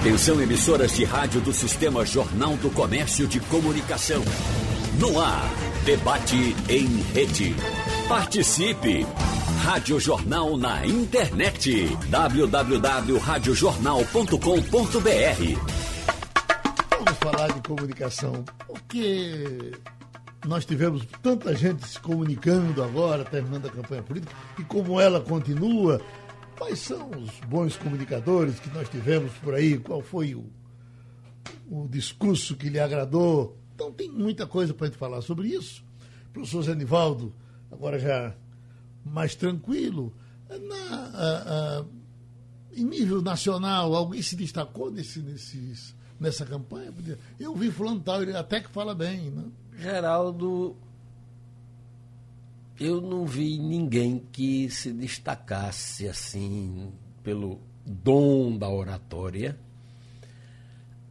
Atenção emissoras de rádio do Sistema Jornal do Comércio de Comunicação. No ar, debate em rede. Participe! Rádio Jornal na internet. www.radiojornal.com.br Vamos falar de comunicação, porque nós tivemos tanta gente se comunicando agora, terminando a campanha política, e como ela continua, Quais são os bons comunicadores que nós tivemos por aí? Qual foi o, o discurso que lhe agradou? Então tem muita coisa para a gente falar sobre isso. Professor Zenivaldo, agora já mais tranquilo. Na, a, a, em nível nacional, alguém se destacou nesse, nessa campanha? Eu vi fulano tal, ele até que fala bem. Né? Geraldo, eu não vi ninguém que se destacasse assim pelo dom da oratória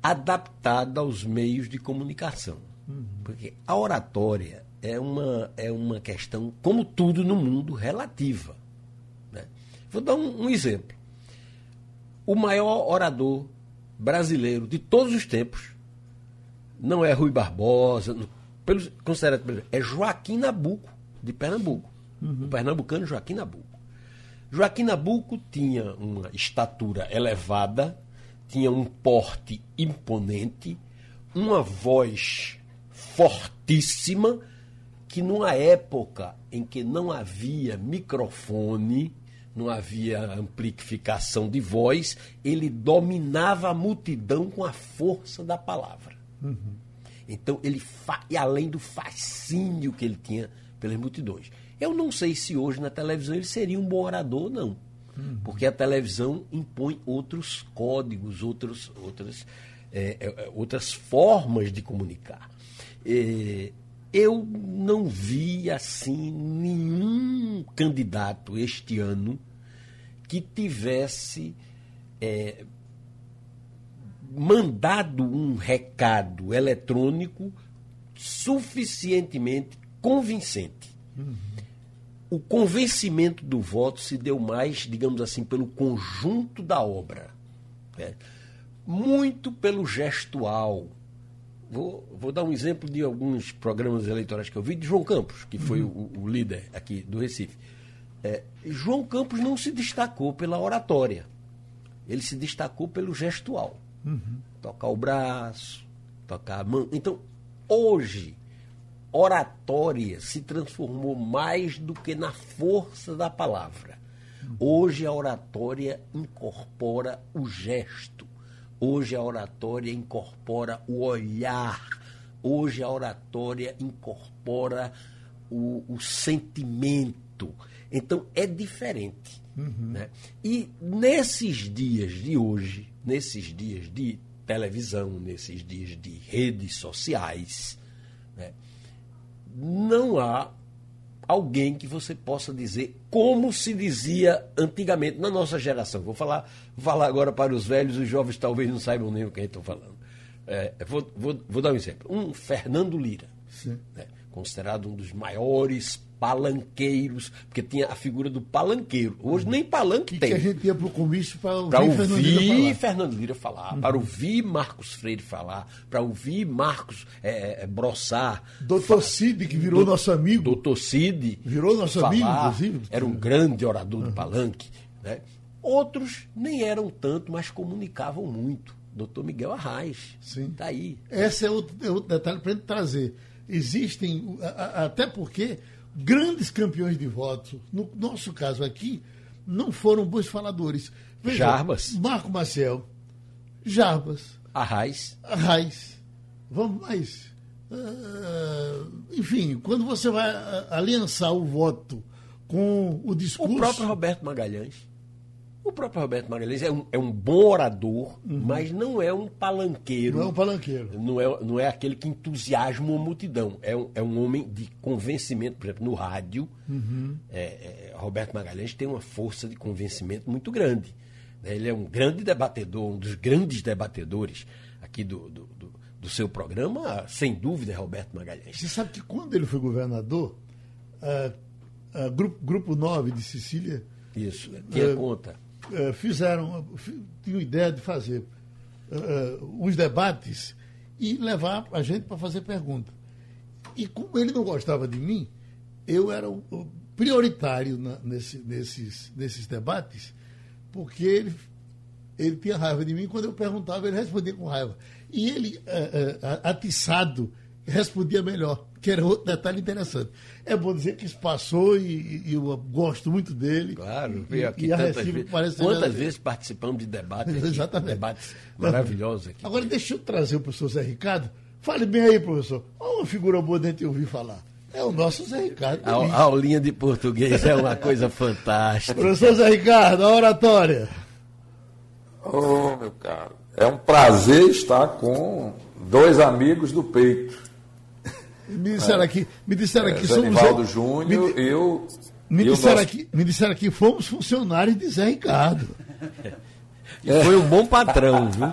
adaptada aos meios de comunicação. Uhum. Porque a oratória é uma, é uma questão, como tudo no mundo, relativa. Né? Vou dar um, um exemplo. O maior orador brasileiro de todos os tempos não é Rui Barbosa, pelo, considerado, é Joaquim Nabuco de Pernambuco. Uhum. O pernambucano Joaquim Nabuco. Joaquim Nabuco tinha uma estatura elevada, tinha um porte imponente, uma voz fortíssima, que numa época em que não havia microfone, não havia amplificação de voz, ele dominava a multidão com a força da palavra. Uhum. Então, ele e além do fascínio que ele tinha pelas multidões. Eu não sei se hoje na televisão ele seria um bom orador ou não. Uhum. Porque a televisão impõe outros códigos, outros, outras, é, é, é outras formas de comunicar. É, eu não vi assim nenhum candidato este ano que tivesse é, mandado um recado eletrônico suficientemente convincente. Uhum. O convencimento do voto se deu mais, digamos assim, pelo conjunto da obra. Né? Muito pelo gestual. Vou, vou, dar um exemplo de alguns programas eleitorais que eu vi de João Campos, que foi uhum. o, o, líder aqui do Recife. É, João Campos não se destacou pela oratória, ele se destacou pelo gestual. Uhum. Tocar o braço, tocar a mão. Então, hoje, oratória se transformou mais do que na força da palavra. Hoje a oratória incorpora o gesto. Hoje a oratória incorpora o olhar. Hoje a oratória incorpora o, o sentimento. Então é diferente. Uhum. Né? E nesses dias de hoje, nesses dias de televisão, nesses dias de redes sociais, né? Não há alguém que você possa dizer como se dizia antigamente, na nossa geração. Vou falar, falar agora para os velhos, os jovens talvez não saibam nem o que estou falando. É, vou, vou, vou, dar um exemplo. Um Fernando Lira, né, considerado um dos maiores palanqueiros, porque tinha a figura do palanqueiro. Hoje nem palanque que tem. Que a gente ia para o comício para ouvir, ouvir Fernando Lira falar, Fernando Lira falar uhum. para ouvir Marcos Freire falar, para ouvir Marcos é, é, Brossar. Doutor Cid, que virou nosso amigo. Doutor Cid. Virou nosso falar, amigo, inclusive. Era um grande orador uhum. do palanque. Né? Outros nem eram tanto, mas comunicavam muito. Doutor Miguel Arraes. Sim. Está aí. Esse é outro, é outro detalhe para a gente trazer. Existem, até porque grandes campeões de voto, no nosso caso aqui, não foram bons faladores. Veja, Jarbas. Marco Maciel, Jarbas. Arraiz. Arraiz. Vamos mais. Uh, enfim, quando você vai aliançar o voto com o discurso. O próprio Roberto Magalhães. O próprio Roberto Magalhães é um, é um bom orador, uhum. mas não é um palanqueiro. Não é um palanqueiro. Não é, não é aquele que entusiasma uma multidão. É um, é um homem de convencimento, por exemplo, no rádio. Uhum. É, é, Roberto Magalhães tem uma força de convencimento muito grande. Né? Ele é um grande debatedor, um dos grandes debatedores aqui do, do, do, do seu programa, sem dúvida, é Roberto Magalhães. Você sabe que quando ele foi governador, uh, uh, grupo, grupo 9 de Sicília. Isso, tinha uh, conta é, fizeram, tinham ideia de fazer uh, os debates e levar a gente para fazer pergunta. E como ele não gostava de mim, eu era o, prioritário na, nesse, nesses, nesses debates, porque ele, ele tinha raiva de mim. Quando eu perguntava, ele respondia com raiva. E ele, uh, atiçado, respondia melhor, que era outro detalhe interessante. É bom dizer que isso passou e, e eu gosto muito dele. Claro, veio aqui e, e tantas vezes. Quantas vezes participamos de debates Exatamente. Debates maravilhosos aqui. Agora, deixa eu trazer o professor Zé Ricardo. Fale bem aí, professor. Olha uma figura boa de gente ouvir falar. É o nosso Zé Ricardo. A, a aulinha de português é uma coisa fantástica. Professor Zé Ricardo, a oratória. Ô, oh, meu caro, é um prazer estar com dois amigos do peito. Me disseram é. aqui, me disseram aqui, é, somos. Zé Júnior, me, eu. Me disseram, aqui, me disseram aqui, fomos funcionários de Zé Ricardo. E foi um bom patrão, viu?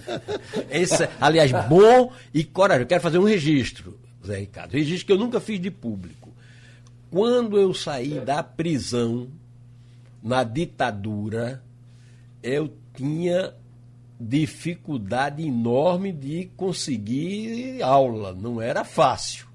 Esse, aliás, bom e corajoso. Eu quero fazer um registro, Zé Ricardo. Registro que eu nunca fiz de público. Quando eu saí da prisão, na ditadura, eu tinha dificuldade enorme de conseguir aula, não era fácil.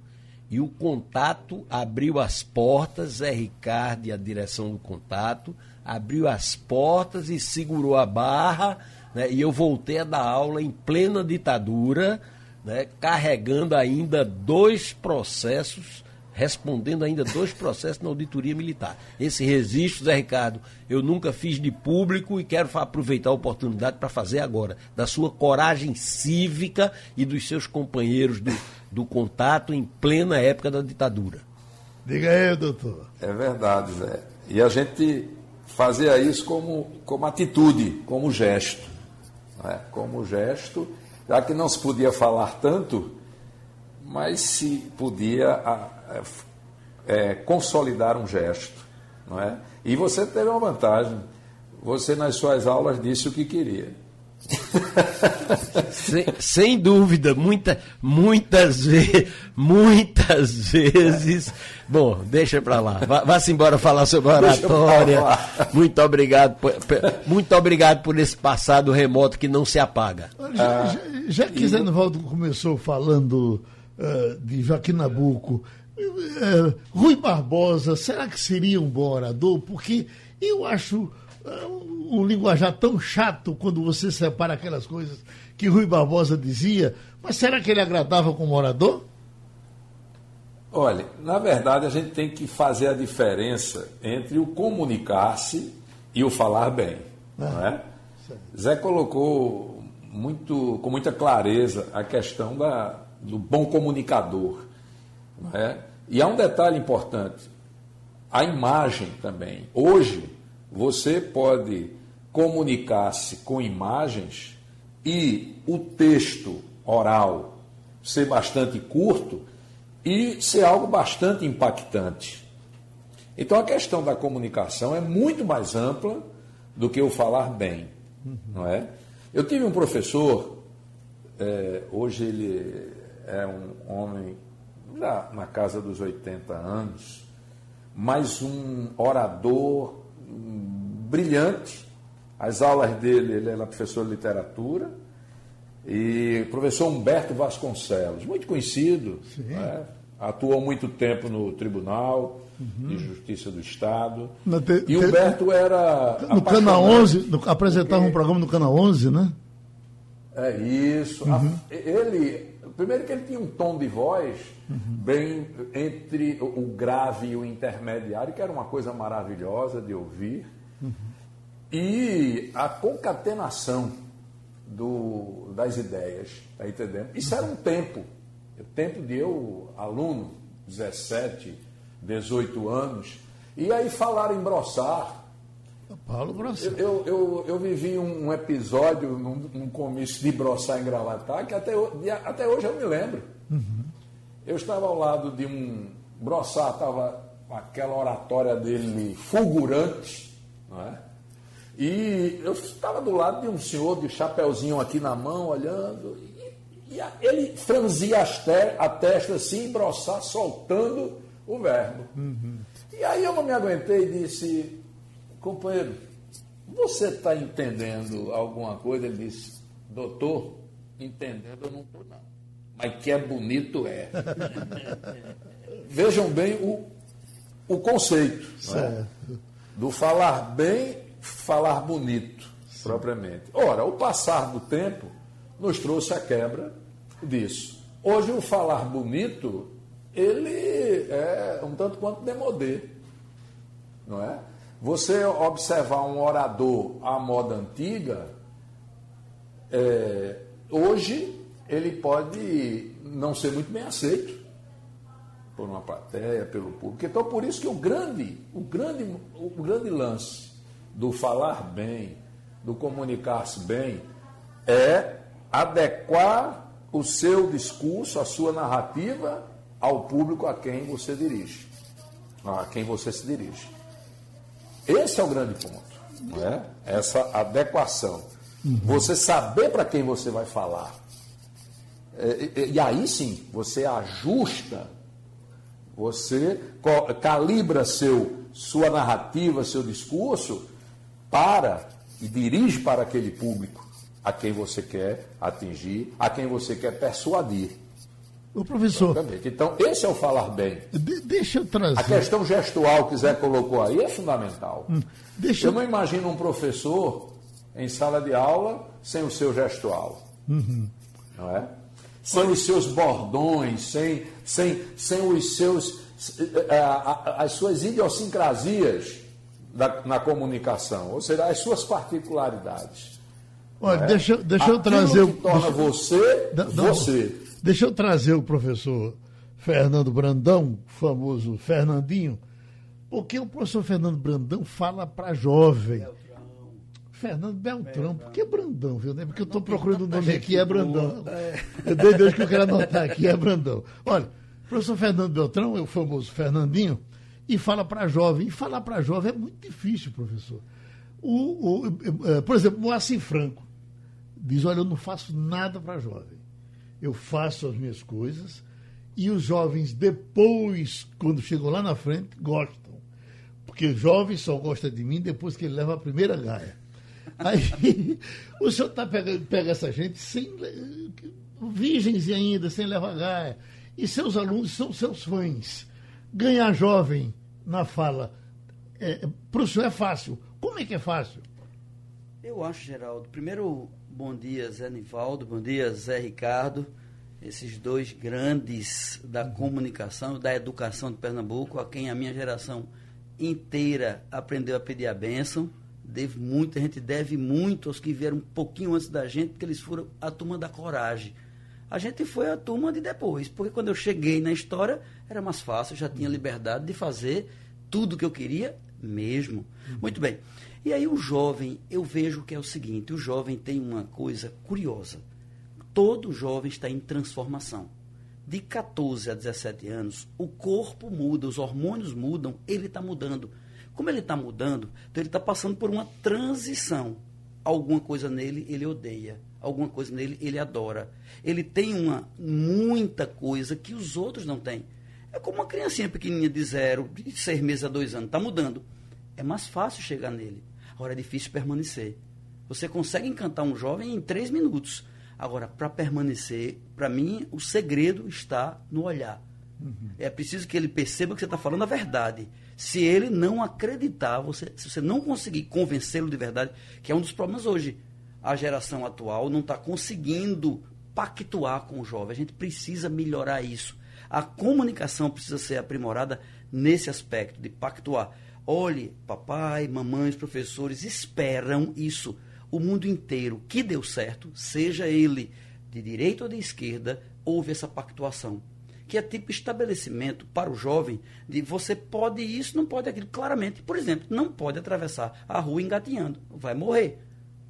E o contato abriu as portas, Zé Ricardo e a direção do contato abriu as portas e segurou a barra, né, e eu voltei a dar aula em plena ditadura, né, carregando ainda dois processos respondendo ainda dois processos na auditoria militar. Esse registro, Zé Ricardo, eu nunca fiz de público e quero aproveitar a oportunidade para fazer agora, da sua coragem cívica e dos seus companheiros do, do contato em plena época da ditadura. Diga aí, doutor. É verdade, Zé. E a gente fazia isso como, como atitude, como gesto. Né? Como gesto, já que não se podia falar tanto, mas se podia é, consolidar um gesto. Não é? E você teve uma vantagem. Você, nas suas aulas, disse o que queria. sem, sem, dúvida, muita, muitas, ve muitas vezes. Bom, deixa para lá. Vá-se embora falar sobre a oratória. Muito obrigado, por, muito obrigado por esse passado remoto que não se apaga. Já, já, já que Zé Novaldo começou falando uh, de Joaquim Nabuco, é, Rui Barbosa, será que seria um bom orador? Porque eu acho uh, um linguajar tão chato quando você separa aquelas coisas que Rui Barbosa dizia, mas será que ele agradava como orador? Olha, na verdade a gente tem que fazer a diferença entre o comunicar-se e o falar bem. Ah, não é? Zé colocou muito, com muita clareza a questão da, do bom comunicador. É? E há um detalhe importante: a imagem também. Hoje, você pode comunicar-se com imagens e o texto oral ser bastante curto e ser algo bastante impactante. Então a questão da comunicação é muito mais ampla do que o falar bem, uhum. não é? Eu tive um professor, é, hoje ele é um homem já na casa dos 80 anos, mas um orador brilhante. As aulas dele, ele era professor de literatura, e professor Humberto Vasconcelos, muito conhecido, né? atuou muito tempo no Tribunal uhum. de Justiça do Estado. Te, e Humberto era. No Canal 11, no, apresentava porque... um programa no Canal 11, né? É isso. Uhum. A, ele Primeiro que ele tinha um tom de voz uhum. bem entre o grave e o intermediário, que era uma coisa maravilhosa de ouvir. Uhum. E a concatenação do, das ideias, tá entendendo? Isso era um tempo. O tempo de eu, aluno, 17, 18 anos, e aí falar em broçar, Paulo Brossar. Eu, eu, eu, vivi um, episódio num, num comício de Brossar em Gravatar que até, até hoje eu me lembro. Uhum. Eu estava ao lado de um. Brossar estava com aquela oratória dele fulgurante, não é? E eu estava do lado de um senhor de chapeuzinho aqui na mão, olhando, e, e ele franzia te, a testa assim, broçar, soltando o verbo. Uhum. E aí eu não me aguentei e disse, companheiro, você está entendendo alguma coisa? Ele disse, doutor, entendendo eu não estou não. Mas que é bonito é. Vejam bem o, o conceito é? do falar bem, falar bonito, Sim. propriamente. Ora, o passar do tempo nos trouxe a quebra disso. Hoje o falar bonito, ele é um tanto quanto demodê, não é? Você observar um orador à moda antiga, é, hoje ele pode não ser muito bem aceito por uma plateia, pelo público. Então, por isso que o grande, o grande, o grande lance do falar bem, do comunicar-se bem, é adequar o seu discurso, a sua narrativa ao público a quem você dirige, a quem você se dirige. Esse é o grande ponto, não é? Essa adequação. Uhum. Você saber para quem você vai falar. E, e, aí sim, você ajusta, você calibra seu, sua narrativa, seu discurso para e dirige para aquele público a quem você quer atingir, a quem você quer persuadir. O professor. Então, esse é o falar bem. De, deixa eu trazer. A questão gestual que Zé colocou aí é fundamental. Hum, deixa eu não imagino um professor em sala de aula sem o seu gestual. Uhum. Não é? Sem os seus bordões, sem, sem, sem os seus, eh, as suas idiosincrasias na comunicação, ou seja, as suas particularidades. Olha, é? deixa, deixa eu trazer. Que torna deixa, você da, você. Deixa eu trazer o professor Fernando Brandão, famoso Fernandinho, porque o professor Fernando Brandão fala para jovem. Beltrão. Fernando Beltrão, Beltrão, por que Brandão, viu? Porque eu estou procurando o nome aqui, é Brandão. É. Dei Deus que eu quero anotar aqui, é Brandão. Olha, o professor Fernando Beltrão é o famoso Fernandinho, e fala para jovem. E falar para jovem é muito difícil, professor. O, o, eh, por exemplo, o Moacir Franco diz: Olha, eu não faço nada para jovem. Eu faço as minhas coisas e os jovens, depois, quando chegam lá na frente, gostam. Porque o jovem só gosta de mim depois que ele leva a primeira gaia. Aí o senhor tá pega, pega essa gente sem virgens ainda, sem levar gaia. E seus alunos são seus fãs. Ganhar jovem na fala, é, para o senhor é fácil. Como é que é fácil? Eu acho, Geraldo. Primeiro, bom dia, Zé Nivaldo, bom dia, Zé Ricardo, esses dois grandes da comunicação, da educação de Pernambuco, a quem a minha geração inteira aprendeu a pedir a bênção. Devo muito, a gente deve muito aos que vieram um pouquinho antes da gente, porque eles foram a turma da coragem. A gente foi a turma de depois, porque quando eu cheguei na história era mais fácil, eu já tinha liberdade de fazer tudo o que eu queria mesmo. Muito bem. E aí o jovem, eu vejo que é o seguinte, o jovem tem uma coisa curiosa. Todo jovem está em transformação. De 14 a 17 anos, o corpo muda, os hormônios mudam, ele está mudando. Como ele está mudando, então ele está passando por uma transição. Alguma coisa nele ele odeia, alguma coisa nele ele adora. Ele tem uma muita coisa que os outros não têm. É como uma criancinha pequenininha de zero, de seis meses a dois anos, está mudando. É mais fácil chegar nele. Agora é difícil permanecer. Você consegue encantar um jovem em três minutos. Agora, para permanecer, para mim, o segredo está no olhar. Uhum. É preciso que ele perceba que você está falando a verdade. Se ele não acreditar, você, se você não conseguir convencê-lo de verdade, que é um dos problemas hoje. A geração atual não está conseguindo pactuar com o jovem. A gente precisa melhorar isso. A comunicação precisa ser aprimorada nesse aspecto de pactuar. Olhe, papai, mamãe, os professores esperam isso. O mundo inteiro que deu certo, seja ele de direita ou de esquerda, houve essa pactuação. Que é tipo estabelecimento para o jovem de você pode isso, não pode aquilo. Claramente, por exemplo, não pode atravessar a rua engatinhando, vai morrer.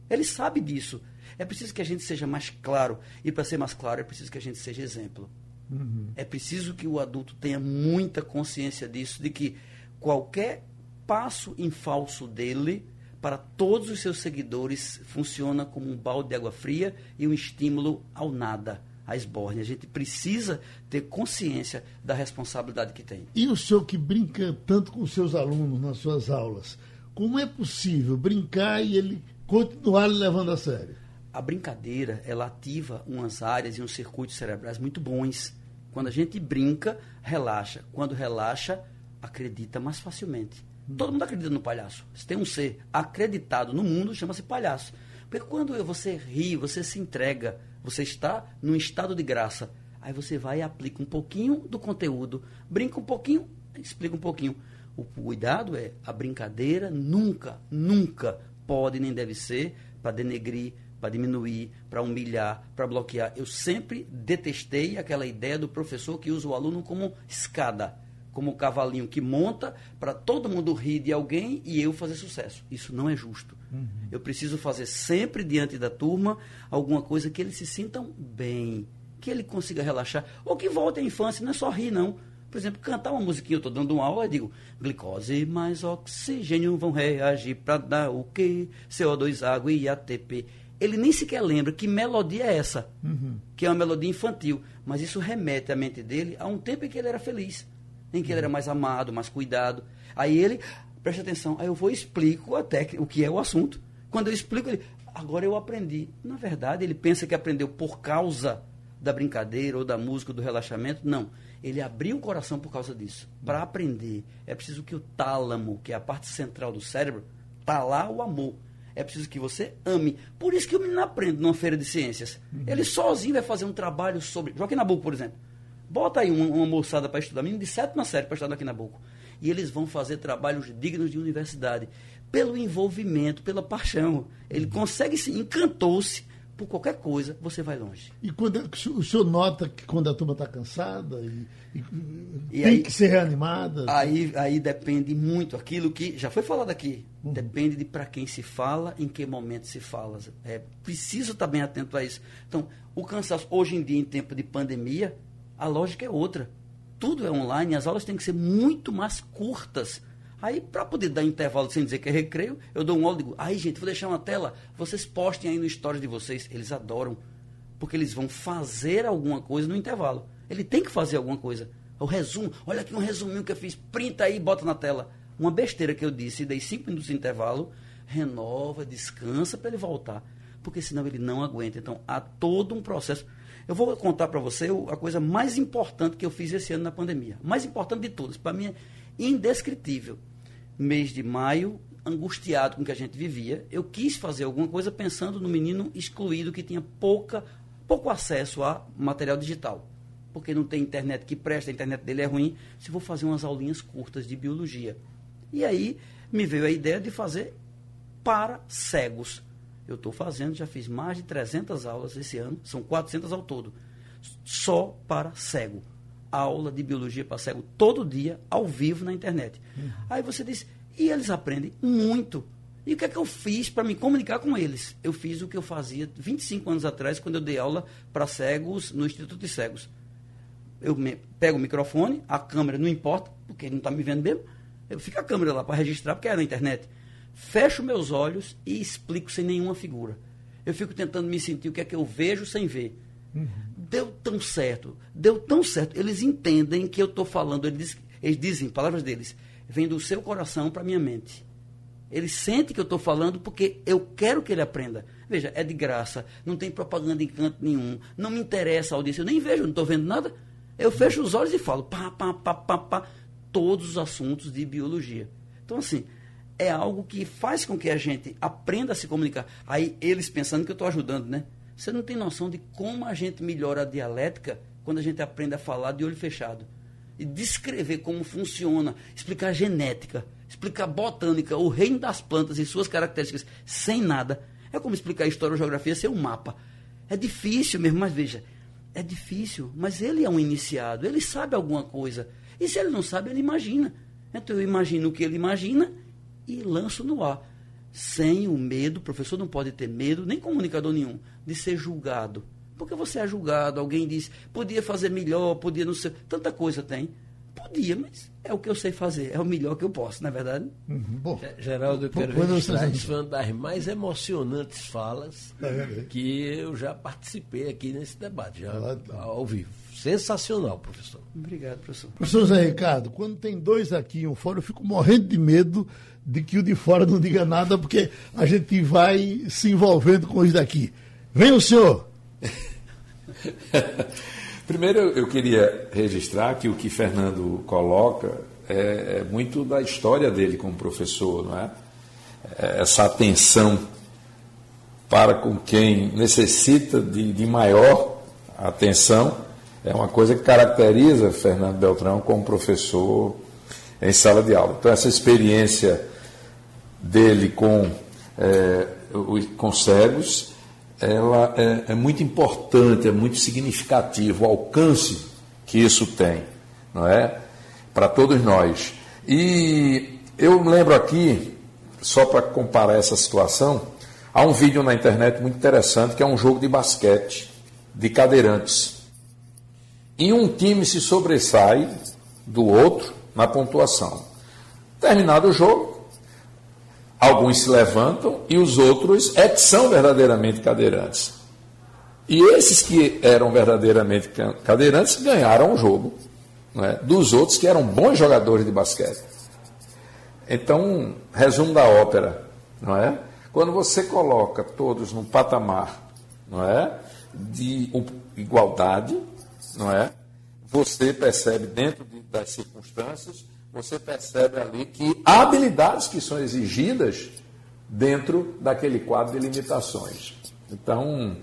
Ele sabe disso. É preciso que a gente seja mais claro. E para ser mais claro, é preciso que a gente seja exemplo. Uhum. É preciso que o adulto tenha muita consciência disso, de que qualquer passo em falso dele para todos os seus seguidores funciona como um balde de água fria e um estímulo ao nada, à esbórnia. A gente precisa ter consciência da responsabilidade que tem. E o senhor que brinca tanto com os seus alunos nas suas aulas, como é possível brincar e ele continuar levando a sério? a brincadeira, ela ativa umas áreas e uns circuitos cerebrais muito bons. Quando a gente brinca, relaxa. Quando relaxa, acredita mais facilmente. Todo mundo acredita no palhaço. Se tem um ser acreditado no mundo, chama-se palhaço. Porque quando você ri, você se entrega, você está num estado de graça. Aí você vai e aplica um pouquinho do conteúdo, brinca um pouquinho, explica um pouquinho. O cuidado é a brincadeira nunca, nunca pode nem deve ser para denegrir, para diminuir, para humilhar, para bloquear. Eu sempre detestei aquela ideia do professor que usa o aluno como escada, como o cavalinho que monta para todo mundo rir de alguém e eu fazer sucesso. Isso não é justo. Uhum. Eu preciso fazer sempre diante da turma alguma coisa que eles se sintam bem, que ele consiga relaxar, ou que volte à infância, não é só rir, não. Por exemplo, cantar uma musiquinha, eu estou dando uma aula, eu digo, glicose mais oxigênio vão reagir para dar o quê? CO2, água e ATP ele nem sequer lembra que melodia é essa, uhum. que é uma melodia infantil. Mas isso remete à mente dele a um tempo em que ele era feliz, em que ele era mais amado, mais cuidado. Aí ele, presta atenção, aí eu vou e explico a técnica, o que é o assunto. Quando eu explico, ele, agora eu aprendi. Na verdade, ele pensa que aprendeu por causa da brincadeira ou da música ou do relaxamento. Não. Ele abriu o coração por causa disso. Para aprender, é preciso que o tálamo, que é a parte central do cérebro, tá lá o amor é preciso que você ame. Por isso que o menino aprende numa feira de ciências. Uhum. Ele sozinho vai fazer um trabalho sobre. Joaquim Nabuco, por exemplo. Bota aí uma, uma moçada para estudar, menino de sétima série para estudar aqui Nabuco. E eles vão fazer trabalhos dignos de universidade. Pelo envolvimento, pela paixão. Ele consegue se. encantou-se por qualquer coisa, você vai longe. E quando o senhor nota que quando a turma está cansada e, e, e tem aí, que ser reanimada? Aí, aí depende muito aquilo que já foi falado aqui. Uhum. Depende de para quem se fala, em que momento se fala. É preciso estar bem atento a isso. Então, o cansaço hoje em dia em tempo de pandemia, a lógica é outra. Tudo é online, as aulas têm que ser muito mais curtas Aí, para poder dar intervalo sem dizer que é recreio, eu dou um olho e digo, aí, gente, vou deixar uma tela, vocês postem aí no stories de vocês. Eles adoram, porque eles vão fazer alguma coisa no intervalo. Ele tem que fazer alguma coisa. O resumo, olha aqui um resuminho que eu fiz, printa aí e bota na tela. Uma besteira que eu disse, dei cinco minutos de intervalo, renova, descansa para ele voltar. Porque senão ele não aguenta. Então, há todo um processo. Eu vou contar para você a coisa mais importante que eu fiz esse ano na pandemia. Mais importante de todas. Para mim é indescritível mês de maio, angustiado com o que a gente vivia, eu quis fazer alguma coisa pensando no menino excluído que tinha pouca, pouco acesso a material digital. Porque não tem internet que presta, a internet dele é ruim. Se vou fazer umas aulinhas curtas de biologia. E aí me veio a ideia de fazer para cegos. Eu estou fazendo, já fiz mais de 300 aulas esse ano, são 400 ao todo, só para cego aula de biologia para cego todo dia, ao vivo na internet. Uhum. Aí você diz, e eles aprendem muito. E o que é que eu fiz para me comunicar com eles? Eu fiz o que eu fazia 25 anos atrás, quando eu dei aula para cegos no Instituto de Cegos. Eu pego o microfone, a câmera não importa, porque ele não está me vendo mesmo. Eu fico a câmera lá para registrar, porque é na internet. Fecho meus olhos e explico sem nenhuma figura. Eu fico tentando me sentir o que é que eu vejo sem ver. Uhum. Deu tão certo, deu tão certo. Eles entendem que eu estou falando, eles, eles dizem, palavras deles, vem do seu coração para a minha mente. Ele sente que eu estou falando porque eu quero que ele aprenda. Veja, é de graça, não tem propaganda em canto nenhum, não me interessa a audiência, eu nem vejo, não estou vendo nada. Eu fecho os olhos e falo, pá, pá, pá, pá, pá, todos os assuntos de biologia. Então, assim, é algo que faz com que a gente aprenda a se comunicar. Aí eles pensando que eu estou ajudando, né? Você não tem noção de como a gente melhora a dialética quando a gente aprende a falar de olho fechado. E descrever como funciona, explicar genética, explicar botânica, o reino das plantas e suas características, sem nada. É como explicar história ou geografia sem um mapa. É difícil mesmo, mas veja, é difícil, mas ele é um iniciado, ele sabe alguma coisa. E se ele não sabe, ele imagina. Então eu imagino o que ele imagina e lanço no ar sem o medo, o professor não pode ter medo, nem comunicador nenhum, de ser julgado. Porque você é julgado, alguém diz, podia fazer melhor, podia não ser. Tanta coisa tem. Podia, mas é o que eu sei fazer, é o melhor que eu posso, não é verdade? Uhum. Bom, Geraldo, eu quero registrar isso foi uma das mais emocionantes falas é, é. que eu já participei aqui nesse debate, já ao vivo. Sensacional, professor. Obrigado, professor. Professor Zé Ricardo, quando tem dois aqui e um fora, eu fico morrendo de medo de que o de fora não diga nada, porque a gente vai se envolvendo com os daqui. Vem o senhor! Primeiro, eu queria registrar que o que Fernando coloca é, é, muito da história dele como professor, não é? é essa atenção para com quem necessita de, de maior atenção é uma coisa que caracteriza Fernando Beltrão como professor em sala de aula. Então, essa experiência dele com, é, com cegos ela é, é muito importante, é muito significativo o alcance que isso tem, não é? Para todos nós. E eu lembro aqui, só para comparar essa situação, há um vídeo na internet muito interessante que é um jogo de basquete de cadeirantes. E um time se sobressai do outro na pontuação. Terminado o jogo, Alguns se levantam e os outros é que são verdadeiramente cadeirantes. E esses que eram verdadeiramente cadeirantes ganharam o jogo né, dos outros que eram bons jogadores de basquete. Então, resumo da ópera, não é? Quando você coloca todos num patamar, não é, de igualdade, não é? Você percebe dentro de, das circunstâncias você percebe ali que há habilidades que são exigidas dentro daquele quadro de limitações. Então,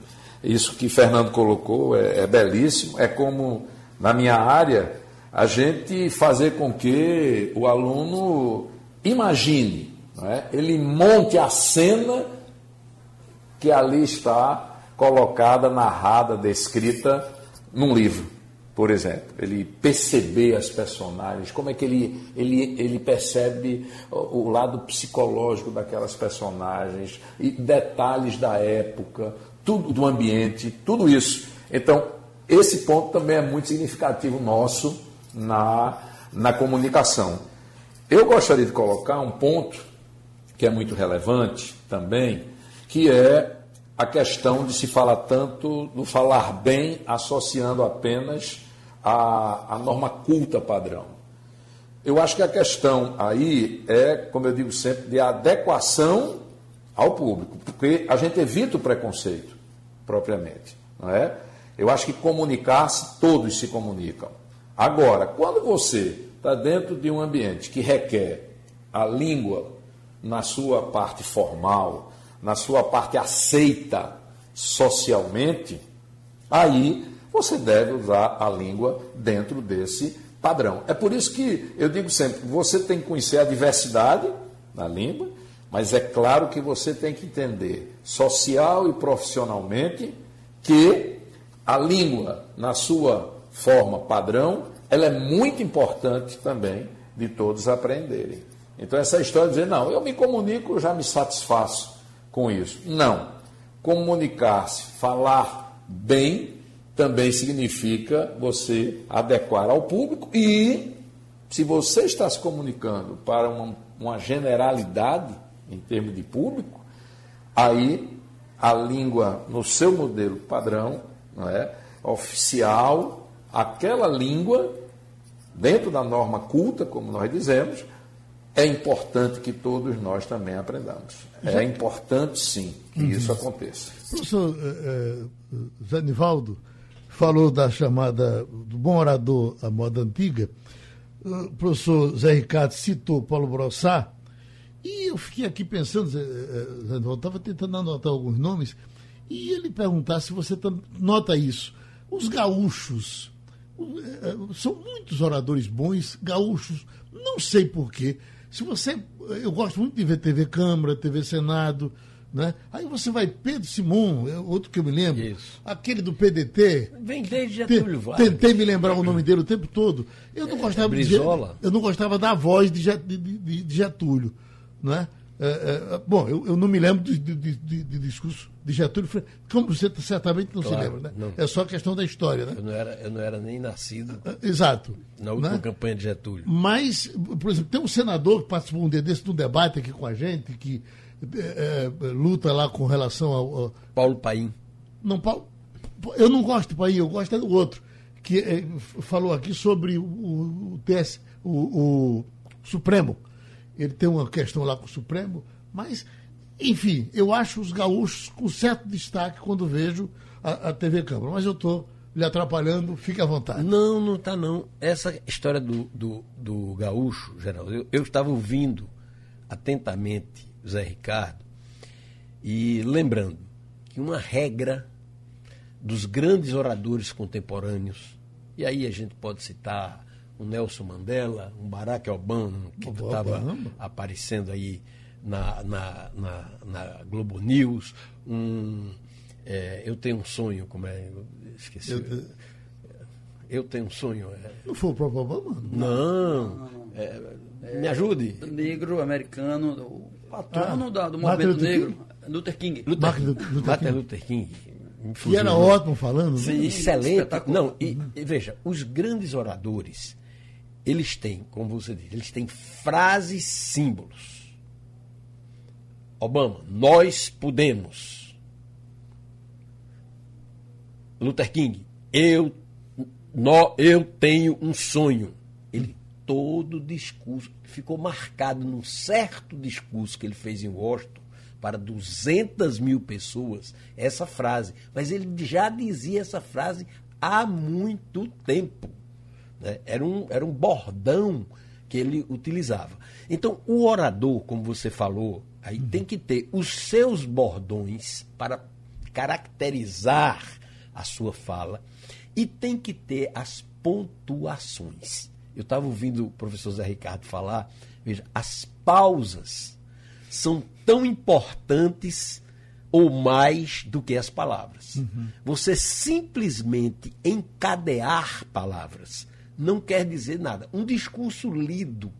isso que Fernando colocou é, é belíssimo. É como, na minha área, a gente fazer com que o aluno imagine, é? ele monte a cena que ali está colocada, narrada, descrita num livro por exemplo, ele perceber as personagens, como é que ele, ele, ele percebe o, lado psicológico daquelas personagens, e detalhes da época, tudo do ambiente, tudo isso. Então, esse ponto também é muito significativo nosso na, na comunicação. Eu gostaria de colocar um ponto que é muito relevante também, que é a questão de se falar tanto do falar bem associando apenas a, a norma culta padrão. Eu acho que a questão aí é, como eu digo sempre, de adequação ao público, porque a gente evita o preconceito, propriamente. Não é? Eu acho que comunicar-se, todos se comunicam. Agora, quando você está dentro de um ambiente que requer a língua na sua parte formal, na sua parte aceita socialmente, aí você deve usar a língua dentro desse padrão. É por isso que eu digo sempre: você tem que conhecer a diversidade na língua, mas é claro que você tem que entender social e profissionalmente que a língua, na sua forma padrão, ela é muito importante também de todos aprenderem. Então, essa história de dizer, não, eu me comunico, eu já me satisfaço com isso. Não. Comunicar-se, falar bem, também significa você adequar ao público e, se você está se comunicando para uma, uma generalidade em termos de público, aí a língua no seu modelo padrão, não é, oficial, aquela língua dentro da norma culta, como nós dizemos, é importante que todos nós também aprendamos. É importante, sim, que uhum. isso aconteça. Professor eh, eh, Zé Nivaldo falou da chamada do bom orador à moda antiga. O professor Zé Ricardo citou Paulo Brossá. E eu fiquei aqui pensando, Zé, eh, Zé Nivaldo, estava tentando anotar alguns nomes, e ele perguntar se você nota isso. Os gaúchos, são muitos oradores bons, gaúchos, não sei porquê, se você. Eu gosto muito de ver TV Câmara, TV Senado. Né? Aí você vai, Pedro Simon, é outro que eu me lembro, Isso. aquele do PDT. Vem desde Getúlio Vargas. Tentei me lembrar o nome dele o tempo todo. Eu não é, gostava Brizola. de, eu não gostava da voz de, de, de Getúlio, né? É, é, bom, eu, eu, não me lembro de, de, de, de, discurso de Getúlio, como você certamente não claro, se lembra, né? Não. É só questão da história, né? Eu não era, eu não era nem nascido. É, exato. Na última né? campanha de Getúlio. Mas, por exemplo, tem um senador que participou um dia desse num debate aqui com a gente, que é, luta lá com relação ao, ao. Paulo Paim. Não, Paulo. Eu não gosto de Paim, eu gosto é do outro. Que falou aqui sobre o, o, TS, o, o Supremo ele tem uma questão lá com o Supremo, mas enfim, eu acho os gaúchos com certo destaque quando vejo a, a TV Câmara. Mas eu estou lhe atrapalhando, fique à vontade. Não, não está não. Essa história do, do, do gaúcho, Geraldo, eu, eu estava ouvindo atentamente Zé Ricardo e lembrando que uma regra dos grandes oradores contemporâneos, e aí a gente pode citar um Nelson Mandela, um Barack Obama, que estava aparecendo aí na, na, na, na, Globo News, um, é, Eu Tenho um Sonho, como é? Esqueci. Eu, eu tenho um sonho. É... Não foi o próprio Obama? Não. não, não, não. É, me ajude. Negro, americano, o patrono ah, do movimento negro, Luther King. Luther, Martin Luther, Martin Luther King. Que era ótimo falando. Né? Sim, excelente. Não, e, e, veja, os grandes oradores, eles têm, como você diz, eles têm frases símbolos. Obama, nós podemos. Luther King, eu, no, eu tenho um sonho. Ele, todo discurso, ficou marcado num certo discurso que ele fez em Washington para 200 mil pessoas essa frase. Mas ele já dizia essa frase há muito tempo. Né? Era, um, era um bordão que ele utilizava. Então, o orador, como você falou, aí uhum. tem que ter os seus bordões para caracterizar a sua fala e tem que ter as pontuações. Eu estava ouvindo o professor Zé Ricardo falar, veja, as pausas são tão importantes ou mais do que as palavras. Uhum. Você simplesmente encadear palavras não quer dizer nada. Um discurso lido,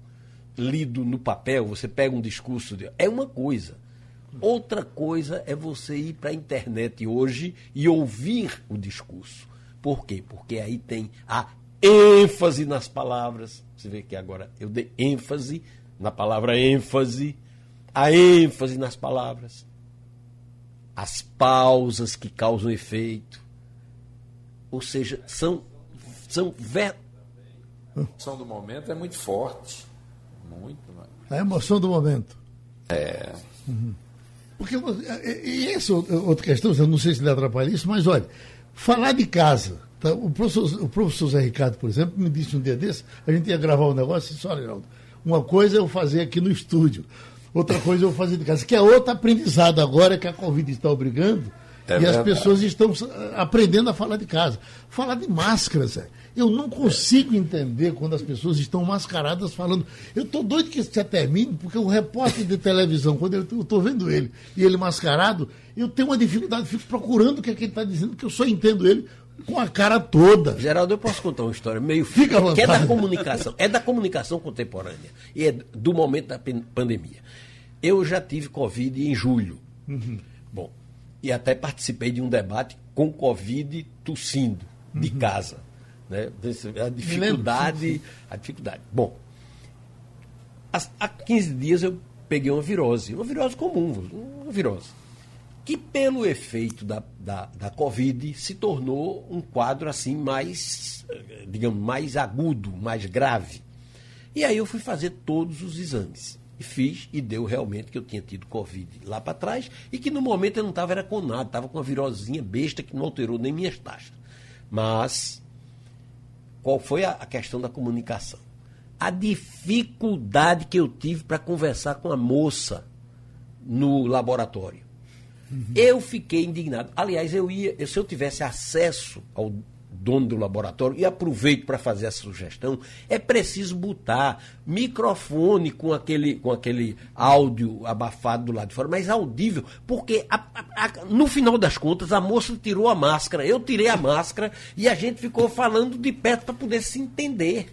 lido no papel, você pega um discurso, de, é uma coisa. Outra coisa é você ir para a internet hoje e ouvir o discurso. Por quê? Porque aí tem a ênfase nas palavras. Você vê que agora eu dei ênfase na palavra ênfase a ênfase nas palavras, as pausas que causam efeito. Ou seja, são. são. A emoção do momento é muito forte. Muito. A emoção do momento. É. Uhum. Porque, e essa é outra questão, eu não sei se lhe atrapalha isso, mas olha, falar de casa. Tá? O, professor, o professor Zé Ricardo, por exemplo, me disse um dia desse, a gente ia gravar um negócio e disse, olha, Geraldo, uma coisa é eu fazer aqui no estúdio, outra coisa eu fazer de casa. Que é outro aprendizado agora que a Covid está obrigando. É e verdade. as pessoas estão aprendendo a falar de casa. Falar de máscara, Zé. Eu não consigo entender quando as pessoas estão mascaradas falando. Eu estou doido que isso já termine, porque o repórter de televisão, quando eu estou vendo ele e ele mascarado, eu tenho uma dificuldade, fico procurando o que, é que ele está dizendo, porque eu só entendo ele com a cara toda. Geraldo, eu posso contar uma história meio fica que é da comunicação, é da comunicação contemporânea e é do momento da pandemia. Eu já tive Covid em julho. Uhum. Bom, e até participei de um debate com Covid tossindo, de uhum. casa. Né? A dificuldade. A dificuldade. Bom, há 15 dias eu peguei uma virose, uma virose comum, uma virose, que pelo efeito da, da, da Covid se tornou um quadro assim mais, digamos, mais agudo, mais grave. E aí eu fui fazer todos os exames. E fiz e deu realmente que eu tinha tido Covid lá para trás e que no momento eu não estava era com nada, estava com uma virosinha besta que não alterou nem minhas taxas. Mas qual foi a, a questão da comunicação? A dificuldade que eu tive para conversar com a moça no laboratório. Uhum. Eu fiquei indignado. Aliás, eu ia, se eu tivesse acesso ao dono do laboratório, e aproveito para fazer essa sugestão, é preciso botar microfone com aquele, com aquele áudio abafado do lado de fora, mas audível, porque a, a, a, no final das contas a moça tirou a máscara, eu tirei a máscara e a gente ficou falando de perto para poder se entender.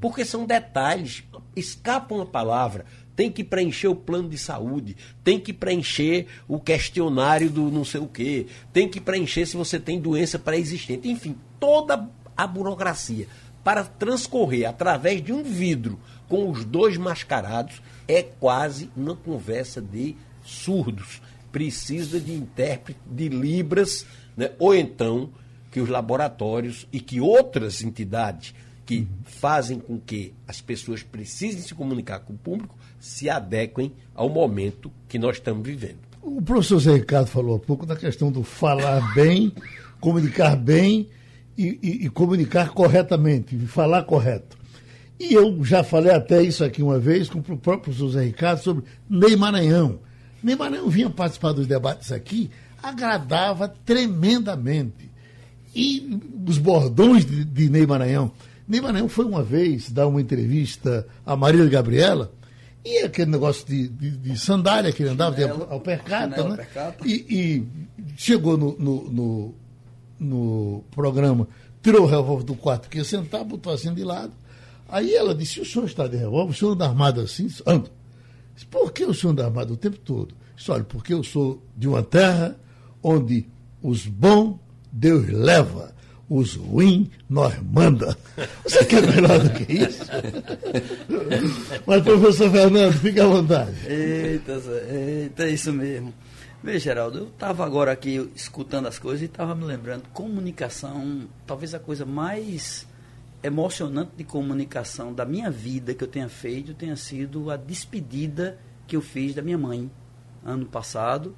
Porque são detalhes, escapam a palavra tem que preencher o plano de saúde, tem que preencher o questionário do não sei o quê, tem que preencher se você tem doença pré-existente, enfim, toda a burocracia para transcorrer através de um vidro com os dois mascarados é quase uma conversa de surdos. Precisa de intérprete de Libras, né? ou então que os laboratórios e que outras entidades que fazem com que as pessoas precisem se comunicar com o público se adequem ao momento que nós estamos vivendo. o professor Zé Ricardo falou há pouco da questão do falar bem, comunicar bem e, e, e comunicar corretamente, falar correto. E eu já falei até isso aqui uma vez com o próprio Zé Ricardo sobre Ney Maranhão. Ney Maranhão vinha participar dos debates aqui, agradava tremendamente. E os bordões de, de Ney Maranhão. Ney Maranhão foi uma vez dar uma entrevista a Maria Gabriela, e aquele negócio de, de, de sandália que ele andava, Chinelo, de alpercata, né? E, e, chegou no, no, no, no, programa, tirou o revólver do quarto que ia sentar, botou assim de lado. Aí ela disse: O senhor está de revólver, o senhor anda armado assim? Ando. Por que o senhor anda armado o tempo todo? Disse, olha, porque eu sou de uma terra onde os bons Deus leva os ruins nós manda. Você quer melhor do que isso? Mas, professor Fernando, fique à vontade. Eita, eita, é isso mesmo. Veja, Geraldo, eu estava agora aqui escutando as coisas e estava me lembrando, comunicação, talvez a coisa mais emocionante de comunicação da minha vida que eu tenha feito tenha sido a despedida que eu fiz da minha mãe ano passado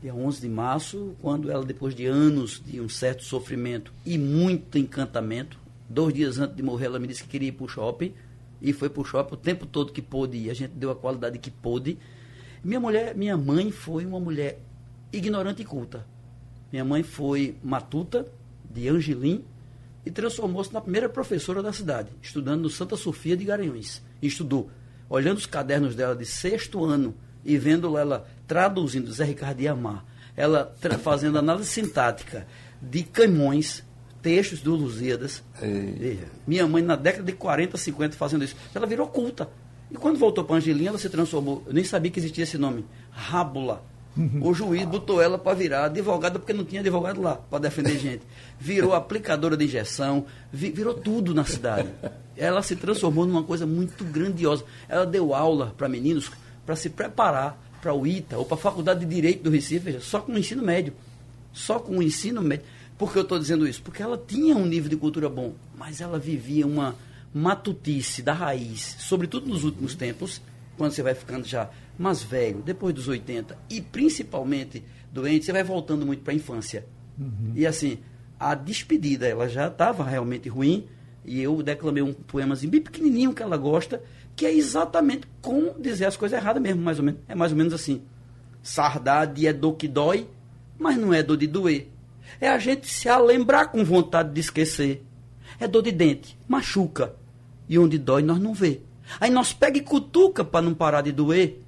dia 11 de março, quando ela, depois de anos de um certo sofrimento e muito encantamento, dois dias antes de morrer, ela me disse que queria ir para o shopping, e foi para o shopping o tempo todo que pôde ir, a gente deu a qualidade que pôde. Minha mulher, minha mãe foi uma mulher ignorante e culta. Minha mãe foi matuta, de Angelim, e transformou-se na primeira professora da cidade, estudando no Santa Sofia de Garanhuns. E estudou, olhando os cadernos dela de sexto ano, e vendo ela traduzindo Zé Ricardo Iamar, ela fazendo análise sintática de Camões, textos do Lusíadas. Minha mãe, na década de 40, 50, fazendo isso. Ela virou culta. E quando voltou para Angelinha, ela se transformou. Eu nem sabia que existia esse nome. Rábula. Uhum. O juiz botou ela para virar advogada, porque não tinha advogado lá para defender gente. Virou aplicadora de injeção, virou tudo na cidade. Ela se transformou numa coisa muito grandiosa. Ela deu aula para meninos para se preparar para o ITA ou para a Faculdade de Direito do Recife, veja, só com o ensino médio. Só com o ensino médio. Por que eu estou dizendo isso? Porque ela tinha um nível de cultura bom, mas ela vivia uma matutice da raiz, sobretudo nos últimos tempos, quando você vai ficando já mais velho, depois dos 80, e principalmente doente, você vai voltando muito para a infância. Uhum. E assim, a despedida, ela já estava realmente ruim, e eu declamei um poemazinho bem pequenininho que ela gosta, que é exatamente com dizer as coisas erradas mesmo, mais ou menos. É mais ou menos assim. Sardade é dor que dói, mas não é dor de doer. É a gente se alembrar com vontade de esquecer. É dor de dente, machuca. E onde dói nós não vê. Aí nós pega e cutuca para não parar de doer.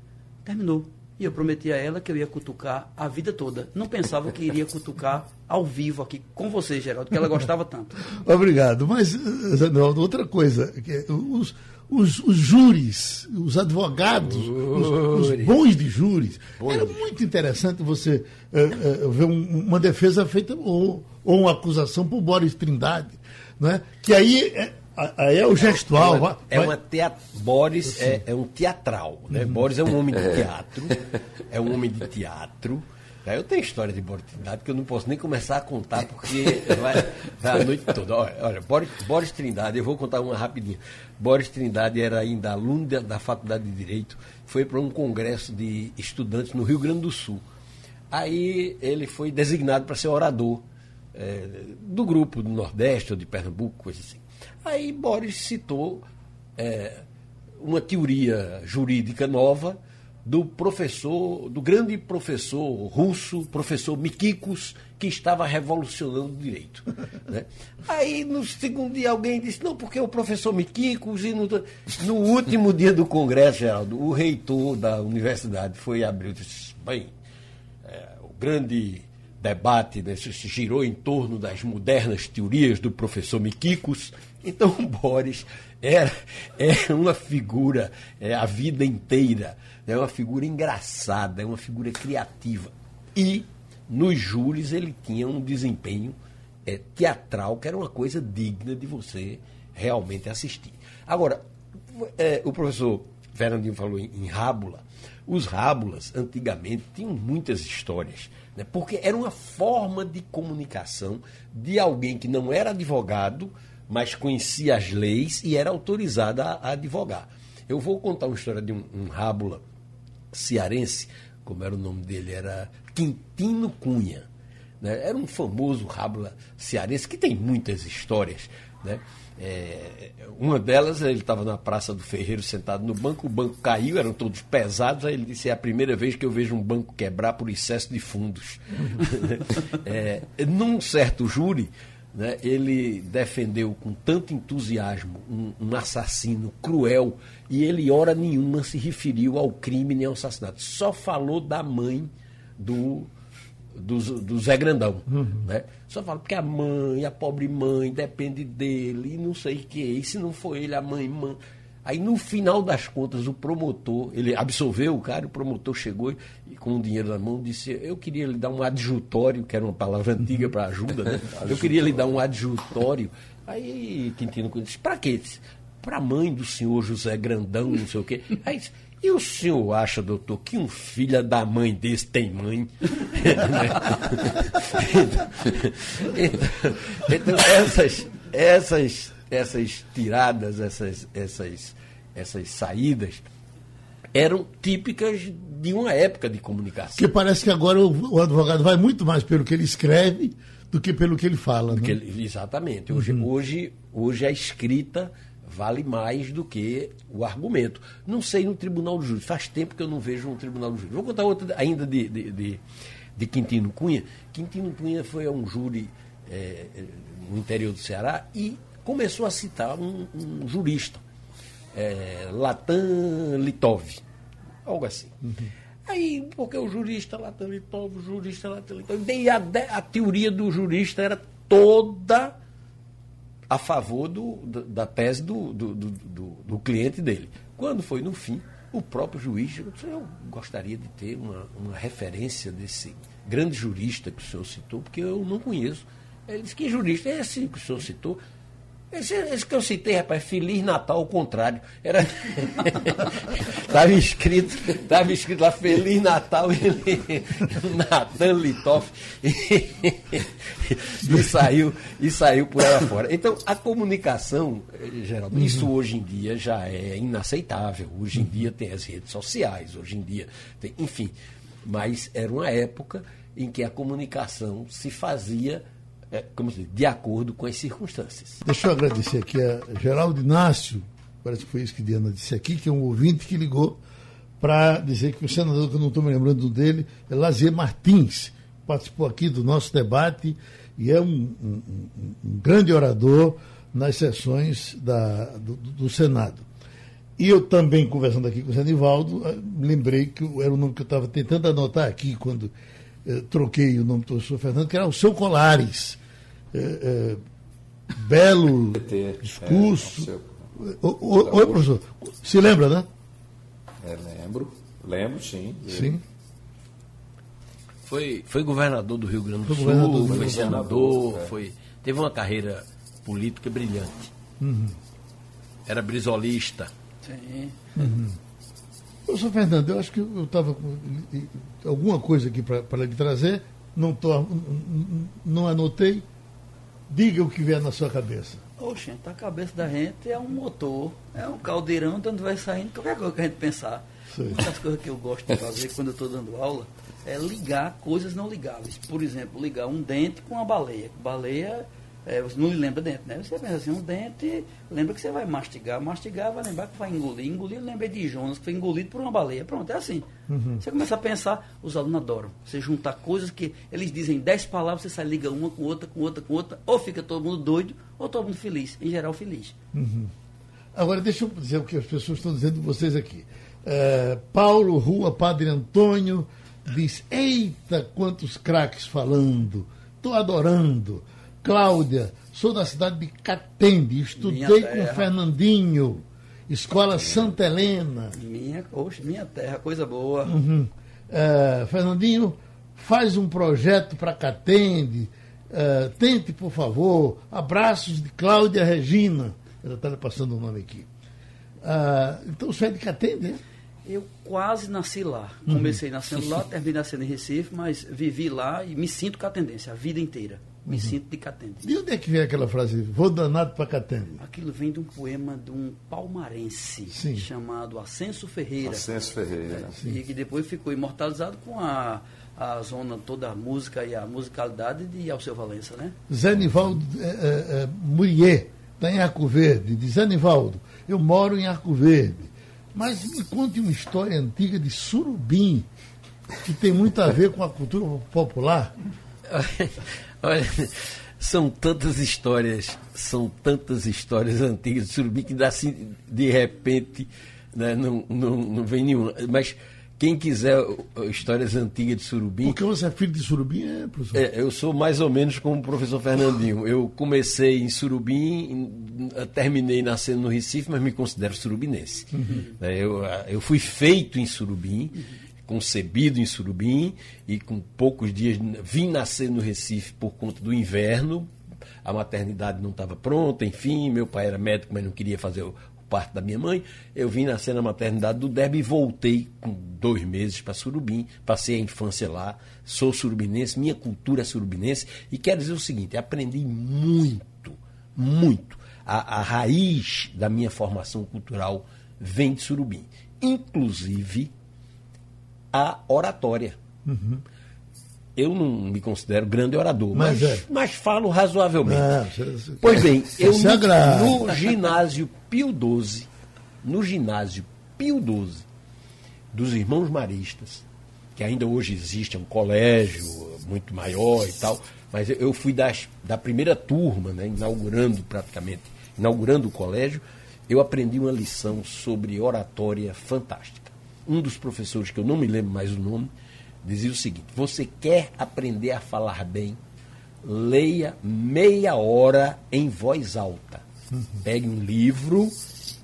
Terminou. E eu prometi a ela que eu ia cutucar a vida toda. Não pensava que iria cutucar ao vivo aqui com você, Geraldo, que ela gostava tanto. Obrigado. Mas, Zanaldo, outra coisa, que os, os, os júris, os advogados, os, os, bons de júris. Era muito interessante você uh, uh, ver um, uma defesa feita ou, ou, uma acusação por Boris Trindade, né? que aí é, aí é o gestual. É uma, é uma teat... Boris é, é, um teatral. Né? Uhum. Boris é um homem de teatro, é um homem de teatro. Eu tenho história de Boris Trindade que eu não posso nem começar a contar porque vai, vai a noite toda. Olha, olha Boris, Boris, Trindade, eu vou contar uma rapidinho. Boris Trindade era ainda aluno da, da Faculdade de Direito, foi para um congresso de estudantes no Rio Grande do Sul. Aí ele foi designado para ser orador é, do grupo do Nordeste ou de Pernambuco, coisa assim. Aí Boris citou é, uma teoria jurídica nova do professor, do grande professor russo, professor Mikikos, que estava revolucionando o direito. Né? Aí, no segundo dia, alguém disse, não, porque o professor Mikikos, e no, no último dia do Congresso, Geraldo, o reitor da universidade foi abrir e disse, bem, é, o grande debate né, se girou em torno das modernas teorias do professor Mikikos, então Boris era, era uma figura é, a vida inteira é uma figura engraçada, é uma figura criativa. E nos júris ele tinha um desempenho é, teatral que era uma coisa digna de você realmente assistir. Agora, é, o professor Fernandinho falou em, em rábula. Os rábulas, antigamente, tinham muitas histórias, né, porque era uma forma de comunicação de alguém que não era advogado, mas conhecia as leis e era autorizado a, a advogar. Eu vou contar uma história de um, um rábula cearense como era o nome dele, era Quintino Cunha. Né? Era um famoso rábula cearense que tem muitas histórias. Né? É, uma delas, ele estava na Praça do Ferreiro sentado no banco, o banco caiu, eram todos pesados. Aí ele disse: É a primeira vez que eu vejo um banco quebrar por excesso de fundos. é, num certo júri, né, ele defendeu com tanto entusiasmo um, um, assassino cruel e ele, hora nenhuma, se referiu ao crime nem ao assassinato. Só falou da mãe do do, do Zé Grandão. Uhum. Né? Só fala porque a mãe, a pobre mãe, depende dele, e não sei o que. E se não for ele, a mãe, mãe. Aí no final das contas, o promotor, ele absolveu o cara, o promotor chegou e com o dinheiro na mão disse: Eu queria lhe dar um adjutório, que era uma palavra antiga para ajuda, né? Eu queria lhe dar um adjutório. Aí Quintino disse: Para quê? Para a mãe do senhor José Grandão, não sei o quê. Aí disse, e o senhor acha, doutor, que um filho da mãe desse tem mãe? então, então, essas, essas, essas tiradas, essas, essas, essas saídas eram típicas de uma época de comunicação. Que parece que agora o, o advogado vai muito mais pelo que ele escreve do que pelo que ele fala. Né? Ele, exatamente. Hoje, uhum. hoje, hoje a escrita vale mais do que o argumento. Não sei no Tribunal do Júri, faz tempo que eu não vejo um Tribunal do Júri. Vou contar outra ainda de, de, de, de Quintino Cunha. Quintino Cunha foi a um júri é, no interior do Ceará e começou a citar um, um jurista, é, Latan Litov, algo assim. Uhum. Aí, porque o jurista Latan Litov, o jurista Latan Litov, e a, a teoria do jurista era toda a favor do, da tese do, do, do, do, cliente dele. Quando foi no fim, o próprio juiz disse, eu gostaria de ter uma, uma referência desse grande jurista que o senhor citou, porque eu não conheço. Ele disse, que jurista é esse que o senhor citou? Esse, esse, que eu citei, rapaz, Feliz Natal ao contrário. Era. Estava escrito, tava escrito lá Feliz Natal ele... Natan Litoff. e, saiu, e saiu por ela fora. Então, a comunicação, Geraldo, uhum. isso hoje em dia já é inaceitável. Hoje em dia tem as redes sociais, hoje em dia tem. Enfim. Mas era uma época em que a comunicação se fazia é, como de acordo com as circunstâncias. Deixa eu agradecer aqui a Geraldo Inácio, parece que foi isso que Diana disse aqui, que é um ouvinte que ligou para dizer que o senador, que eu não estou me lembrando dele, é Lazier Martins, participou aqui do nosso debate e é um, um, um grande orador nas sessões da, do, do, Senado. E eu também, conversando aqui com o Zanivaldo, eh, lembrei que era o nome que eu estava tentando anotar aqui quando eh, troquei o nome do professor Fernando, que era o seu Colares é, é, belo discurso. É, oi, professor. Se lembra, né? É, lembro. Lembro, sim. Sim. Foi, foi governador do Rio Grande do foi Sul, foi senador, é. foi, teve uma carreira política brilhante. Uhum. Era brisolista. Sim. Uhum. Professor Fernando, eu acho que eu estava com alguma coisa aqui para lhe trazer, não, tô, não anotei, Diga o que vier na sua cabeça. Oxe, a cabeça da gente é um motor, é um caldeirão de onde vai saindo qualquer coisa que a gente pensar. Sim. Uma das coisas que eu gosto de fazer quando eu estou dando aula é ligar coisas não ligáveis. Por exemplo, ligar um dente com uma baleia. Baleia é, você não lembra dente, né? Você pensa assim, um dente, lembra que você vai mastigar, mastigar, vai lembrar que vai engolir, engolir, lembrei de Jonas, que foi engolido por uma baleia. Pronto, é assim. Uhum. Você começa a pensar, os alunos adoram. Você juntar coisas que eles dizem dez palavras, você sai, liga uma com outra, com outra, com outra, ou fica todo mundo doido, ou todo mundo feliz. Em geral, feliz. Uhum. Agora, deixa eu dizer o que as pessoas estão dizendo de vocês aqui. É, Paulo Rua Padre Antônio diz: Eita, quantos craques falando! Estou adorando. Cláudia, sou da cidade de Catende, estudei com Fernandinho, Escola Santa Helena. Minha, oxe, minha terra, coisa boa. Uhum. Uh, Fernandinho, faz um projeto para Catende, uh, tente, por favor. Abraços de Cláudia Regina. Ela está passando o nome aqui. Uh, então, você é de Catende, né? Eu quase nasci lá. Uhum. Comecei nascendo lá, terminei nascendo em Recife, mas vivi lá e me sinto catendense a vida inteira. Me uhum. sinto de Catende. De onde é que vem aquela frase, vou danado para Catende? Aquilo vem de um poema de um palmarense Sim. chamado Ascenso Ferreira. Ascenso Ferreira. É, e que depois ficou imortalizado com a, a zona toda a música e a musicalidade de Alceu Valença, né? Zé Nivaldo é, é, é Murier, está em Arco Verde, diz Zé Nivaldo, eu moro em Arco Verde, mas me conte uma história antiga de Surubim, que tem muito a ver com a cultura popular. Olha, são tantas histórias, são tantas histórias antigas de Surubim que dá assim, de repente, né, não, não, não vem nenhuma. Mas quem quiser histórias antigas de Surubim. Porque você é filho de Surubim, é, professor? É, eu sou mais ou menos como o professor Fernandinho. Eu comecei em Surubim, terminei nascendo no Recife, mas me considero surubinense. Uhum. É, eu, eu fui feito em Surubim. Uhum concebido em Surubim e com poucos dias vim nascer no Recife por conta do inverno. A maternidade não estava pronta, enfim, meu pai era médico, mas não queria fazer o parto da minha mãe. Eu vim nascer na maternidade do Derby e voltei com dois meses para Surubim, passei a infância lá, sou surubinense, minha cultura é surubinense e quero dizer o seguinte, aprendi muito, muito. A, a raiz da minha formação cultural vem de Surubim. Inclusive, a oratória. Uhum. Eu não me considero grande orador, mas, mas, é. mas falo razoavelmente. Não, pois bem, eu no, no ginásio Pio XII, no ginásio Pio XII, dos irmãos maristas, que ainda hoje existe, é um colégio muito maior e tal, mas eu fui das, da primeira turma, né, inaugurando praticamente, inaugurando o colégio, eu aprendi uma lição sobre oratória fantástica um dos professores, que eu não me lembro mais o nome, dizia o seguinte: você quer aprender a falar bem, leia meia hora em voz alta. Pegue um livro,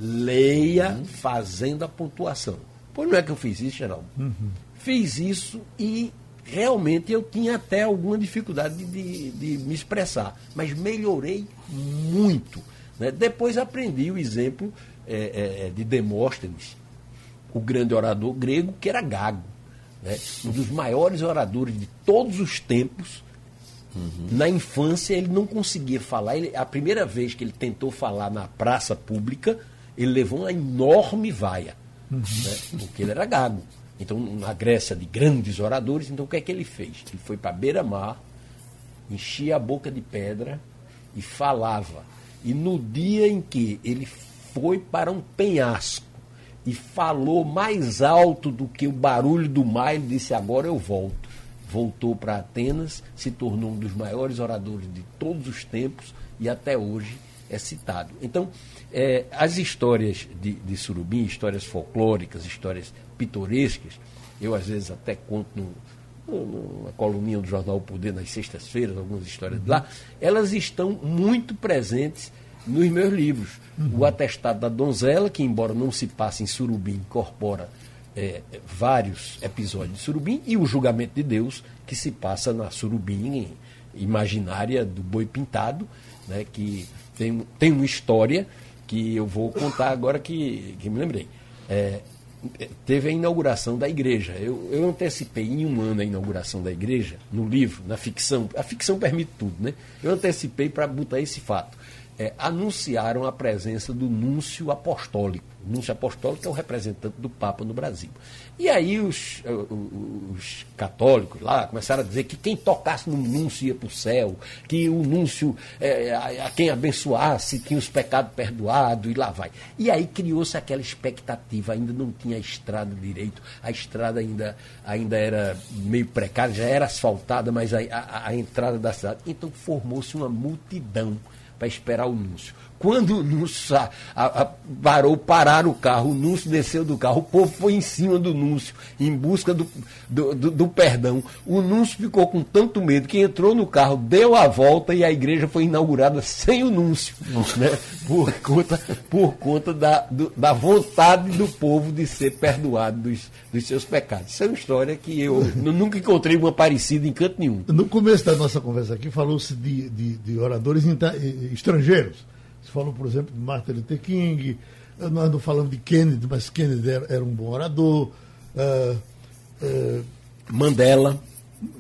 leia fazendo a pontuação. Pois não é que eu fiz isso, Geraldo? Uhum. Fiz isso e realmente eu tinha até alguma dificuldade de, de me expressar, mas melhorei muito. Né? Depois aprendi o exemplo é, é, de Demóstenes, o grande orador grego, que era Gago. Né? Um dos maiores oradores de todos os tempos. Uhum. Na infância, ele não conseguia falar. Ele, a primeira vez que ele tentou falar na praça pública, ele levou uma enorme vaia. Uhum. Né? Porque ele era gago. Então, na Grécia de grandes oradores, então o que é que ele fez? Ele foi para beira-mar, enchia a boca de pedra e falava. E no dia em que ele foi para um penhasco, e falou mais alto do que o barulho do mar. Ele disse: Agora eu volto. Voltou para Atenas, se tornou um dos maiores oradores de todos os tempos e até hoje é citado. Então, é, as histórias de, de Surubim, histórias folclóricas, histórias pitorescas, eu às vezes até conto no, numa coluninha do jornal Poder nas sextas-feiras, algumas histórias de lá, elas estão muito presentes nos meus livros. Uhum. O Atestado da Donzela, que embora não se passe em Surubim, incorpora é, vários episódios de Surubim, e o Julgamento de Deus, que se passa na Surubim imaginária do Boi Pintado, né, que tem, tem uma história que eu vou contar agora que, que me lembrei. É, teve a inauguração da igreja. Eu, eu antecipei em um ano a inauguração da igreja, no livro, na ficção. A ficção permite tudo, né? Eu antecipei para botar esse fato é, anunciaram a presença do núncio apostólico. O núncio apostólico é o representante do Papa no Brasil. E aí os, os católicos lá começaram a dizer que quem tocasse no núncio ia para o céu, que o núncio, é, a, a, quem abençoasse, tinha os pecados perdoados, e lá vai. E aí criou-se aquela expectativa, ainda não tinha estrada direito, a estrada ainda, ainda era meio precária, já era asfaltada, mas a, a, a entrada da cidade. Então formou-se uma multidão para esperar o Núncio. Quando o Núncio a, a, parou, pararam o carro, o Núncio desceu do carro, o povo foi em cima do Núncio, em busca do, do, do, do perdão. O Núncio ficou com tanto medo que entrou no carro, deu a volta e a igreja foi inaugurada sem o Núncio, né? por conta, por conta da, do, da vontade do povo de ser perdoado dos, dos seus pecados. Isso é uma história que eu nunca encontrei uma parecida em canto nenhum. No começo da nossa conversa aqui, falou-se de, de, de oradores estrangeiros. Você falou, por exemplo, de Martin Luther King, nós não falamos de Kennedy, mas Kennedy era, era um bom orador. Uh, uh, Mandela.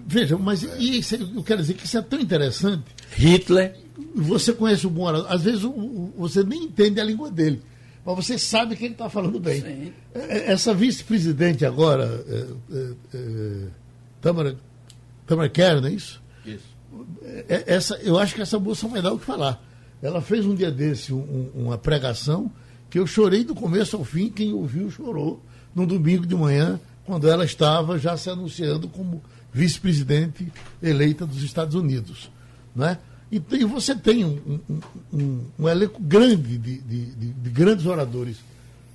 Veja, mas isso, eu quero dizer que isso é tão interessante. Hitler. Você conhece o bom orador. Às vezes você nem entende a língua dele, mas você sabe que ele está falando bem. Sim. É, é, essa vice-presidente agora, é, é, é, Tamara, Tamara Kerr, não é isso? Isso. É, essa, eu acho que essa moça vai dar o que falar. Ela fez um dia desse um, uma pregação que eu chorei do começo ao fim, quem ouviu chorou, no domingo de manhã, quando ela estava já se anunciando como vice-presidente eleita dos Estados Unidos. Né? E, e você tem um, um, um, um elenco grande de, de, de, de, grandes oradores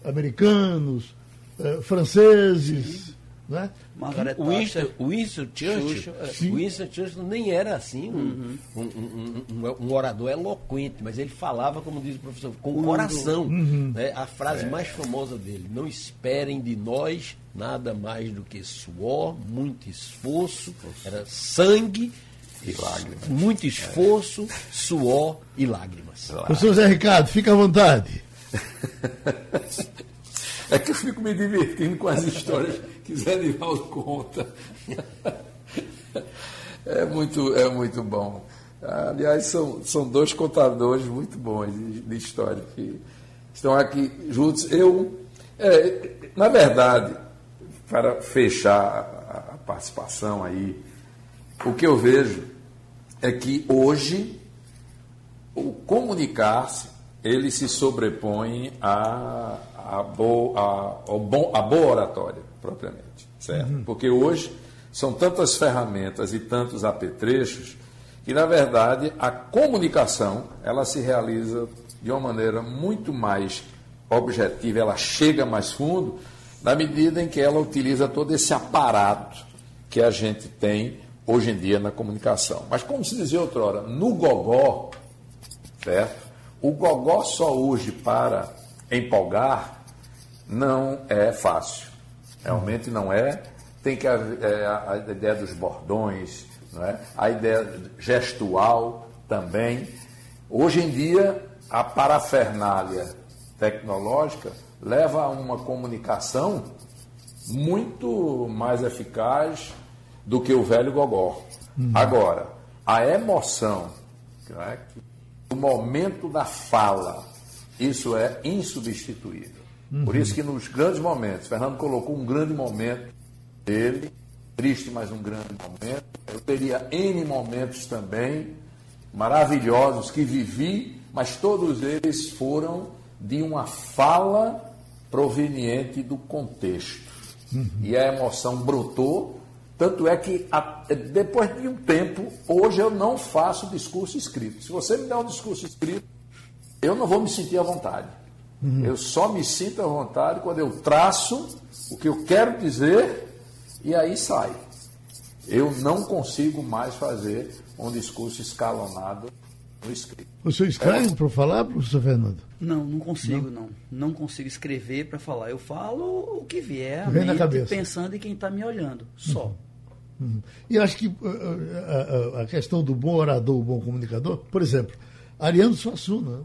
americanos, eh, franceses, né? Margaret Winston, Winston Churchill, é. Winston Churchill nem era assim um, uhum. um, um, um, orador eloquente, mas ele falava, como diz o professor, com o coração. Uhum. Né? A frase é. mais famosa dele: Não esperem de nós nada mais do que suor, muito esforço, era sangue e lágrimas. Muito esforço, é. suor e lágrimas. Professor Zé Ricardo, fica à vontade. É que eu fico me divertindo com as histórias que Zé Nivaldo conta. É muito, é muito bom. Aliás, são, são dois contadores muito bons de, de história que estão aqui juntos. Eu, é, na verdade, para fechar a, a participação aí, o que eu vejo é que hoje o comunicar-se ele se sobrepõe a a, boa, bom, a boa oratória, propriamente. Certo? Uhum. Porque hoje são tantas ferramentas e tantos apetrechos que, na verdade, a comunicação ela se realiza de uma maneira muito mais objetiva, ela chega mais fundo, na medida em que ela utiliza todo esse aparato que a gente tem hoje em dia na comunicação. Mas, como se dizia outrora, no gogó, certo? O gogó só hoje para empolgar não é fácil. Realmente não é. Tem que haver é, a ideia dos bordões, é? a ideia gestual também. Hoje em dia, a parafernália tecnológica leva a uma comunicação muito mais eficaz do que o velho gogó. Uhum. Agora, a emoção, é? o momento da fala, isso é insubstituível. Uhum. Por isso que nos grandes momentos, Fernando colocou um grande momento dele, triste, mas um grande momento. Eu teria N momentos também maravilhosos que vivi, mas todos eles foram de uma fala proveniente do contexto. Uhum. E a emoção brotou, tanto é que depois de um tempo, hoje eu não faço discurso escrito. Se você me der um discurso escrito, eu não vou me sentir à vontade. Uhum. Eu só me sinto à vontade quando eu traço o que eu quero dizer e aí sai. Eu não consigo mais fazer um discurso escalonado no escrito. O senhor escreve é. para falar, professor Fernando? Não, não consigo, não. Não, não consigo escrever para falar. Eu falo o que vier, Vem na cabeça. pensando em quem está me olhando, só. Uhum. Uhum. E acho que uh, uh, uh, a questão do bom orador, o bom comunicador, por exemplo, Ariano Suassuna.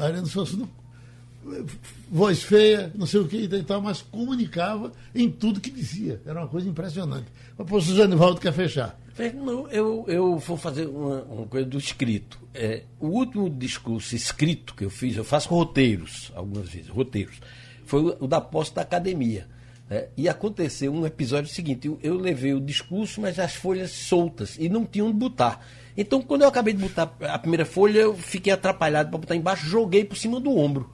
Ariano Suassuna, voz feia, não sei o que e tal, mas comunicava em tudo que dizia. Era uma coisa impressionante. O professor Zanivaldo quer fechar. Não, eu, eu vou fazer uma, uma coisa do escrito. É, o último discurso escrito que eu fiz, eu faço roteiros, algumas vezes, roteiros, foi o, o da posse da academia. É, e aconteceu um episódio seguinte: eu, eu levei o discurso, mas as folhas soltas, e não tinha onde botar. Então, quando eu acabei de botar a primeira folha, eu fiquei atrapalhado para botar embaixo, joguei por cima do ombro.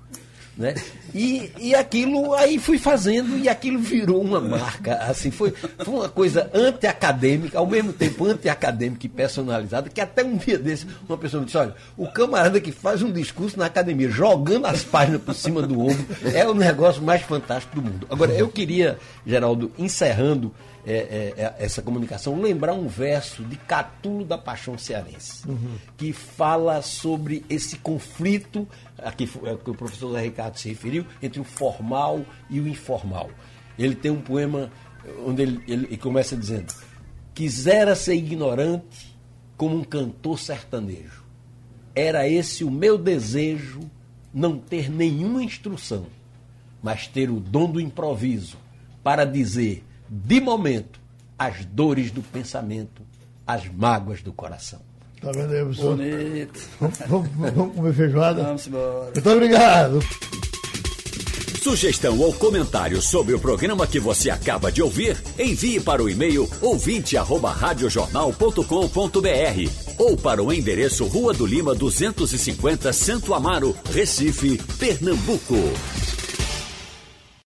Né? E, e aquilo aí fui fazendo e aquilo virou uma marca. Assim, foi, foi uma coisa anti-acadêmica, ao mesmo tempo anti-acadêmica e personalizada, que até um dia desse uma pessoa me disse: olha, o camarada que faz um discurso na academia, jogando as páginas por cima do ombro, é o negócio mais fantástico do mundo. Agora, eu queria, Geraldo, encerrando é, é, é, essa comunicação, lembrar um verso de Catulo da Paixão Cearense, uhum. que fala sobre esse conflito, aqui é que o professor Zé Ricardo se referiu, entre o formal e o informal. Ele tem um poema onde ele, ele começa dizendo: Quisera ser ignorante como um cantor sertanejo. Era esse o meu desejo, não ter nenhuma instrução, mas ter o dom do improviso para dizer de momento, as dores do pensamento, as mágoas do coração. Tá vendo aí, professor? Bonito. Vamos, vamos comer feijoada? Vamos embora. Muito obrigado. Sugestão ou comentário sobre o programa que você acaba de ouvir, envie para o e-mail ouvinte@radiojornal.com.br ou para o endereço Rua do Lima 250, Santo Amaro, Recife, Pernambuco.